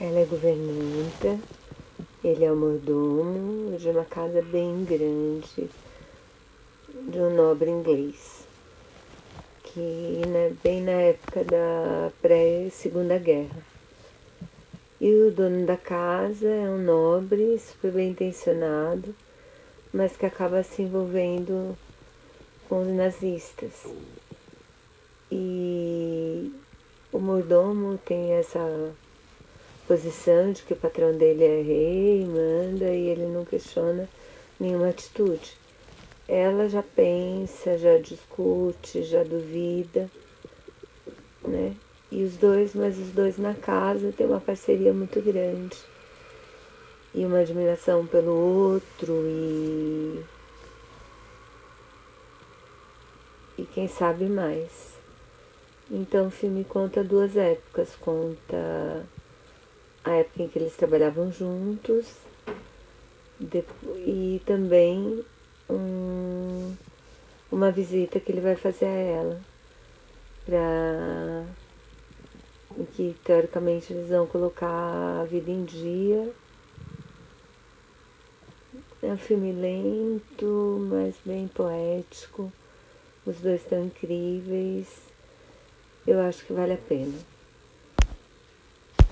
Ela é governanta, ele é o mordomo de uma casa bem grande, de um nobre inglês, que né, bem na época da pré-segunda guerra. E o dono da casa é um nobre, super bem intencionado, mas que acaba se envolvendo com os nazistas. E o mordomo tem essa posição de que o patrão dele é rei, manda e ele não questiona nenhuma atitude. Ela já pensa, já discute, já duvida, né? E os dois, mas os dois na casa têm uma parceria muito grande. E uma admiração pelo outro e. E quem sabe mais. Então o filme conta duas épocas, conta a época em que eles trabalhavam juntos e também um, uma visita que ele vai fazer a ela para em que teoricamente eles vão colocar a vida em dia. É um filme lento, mas bem poético. Os dois estão incríveis. Eu acho que vale a pena.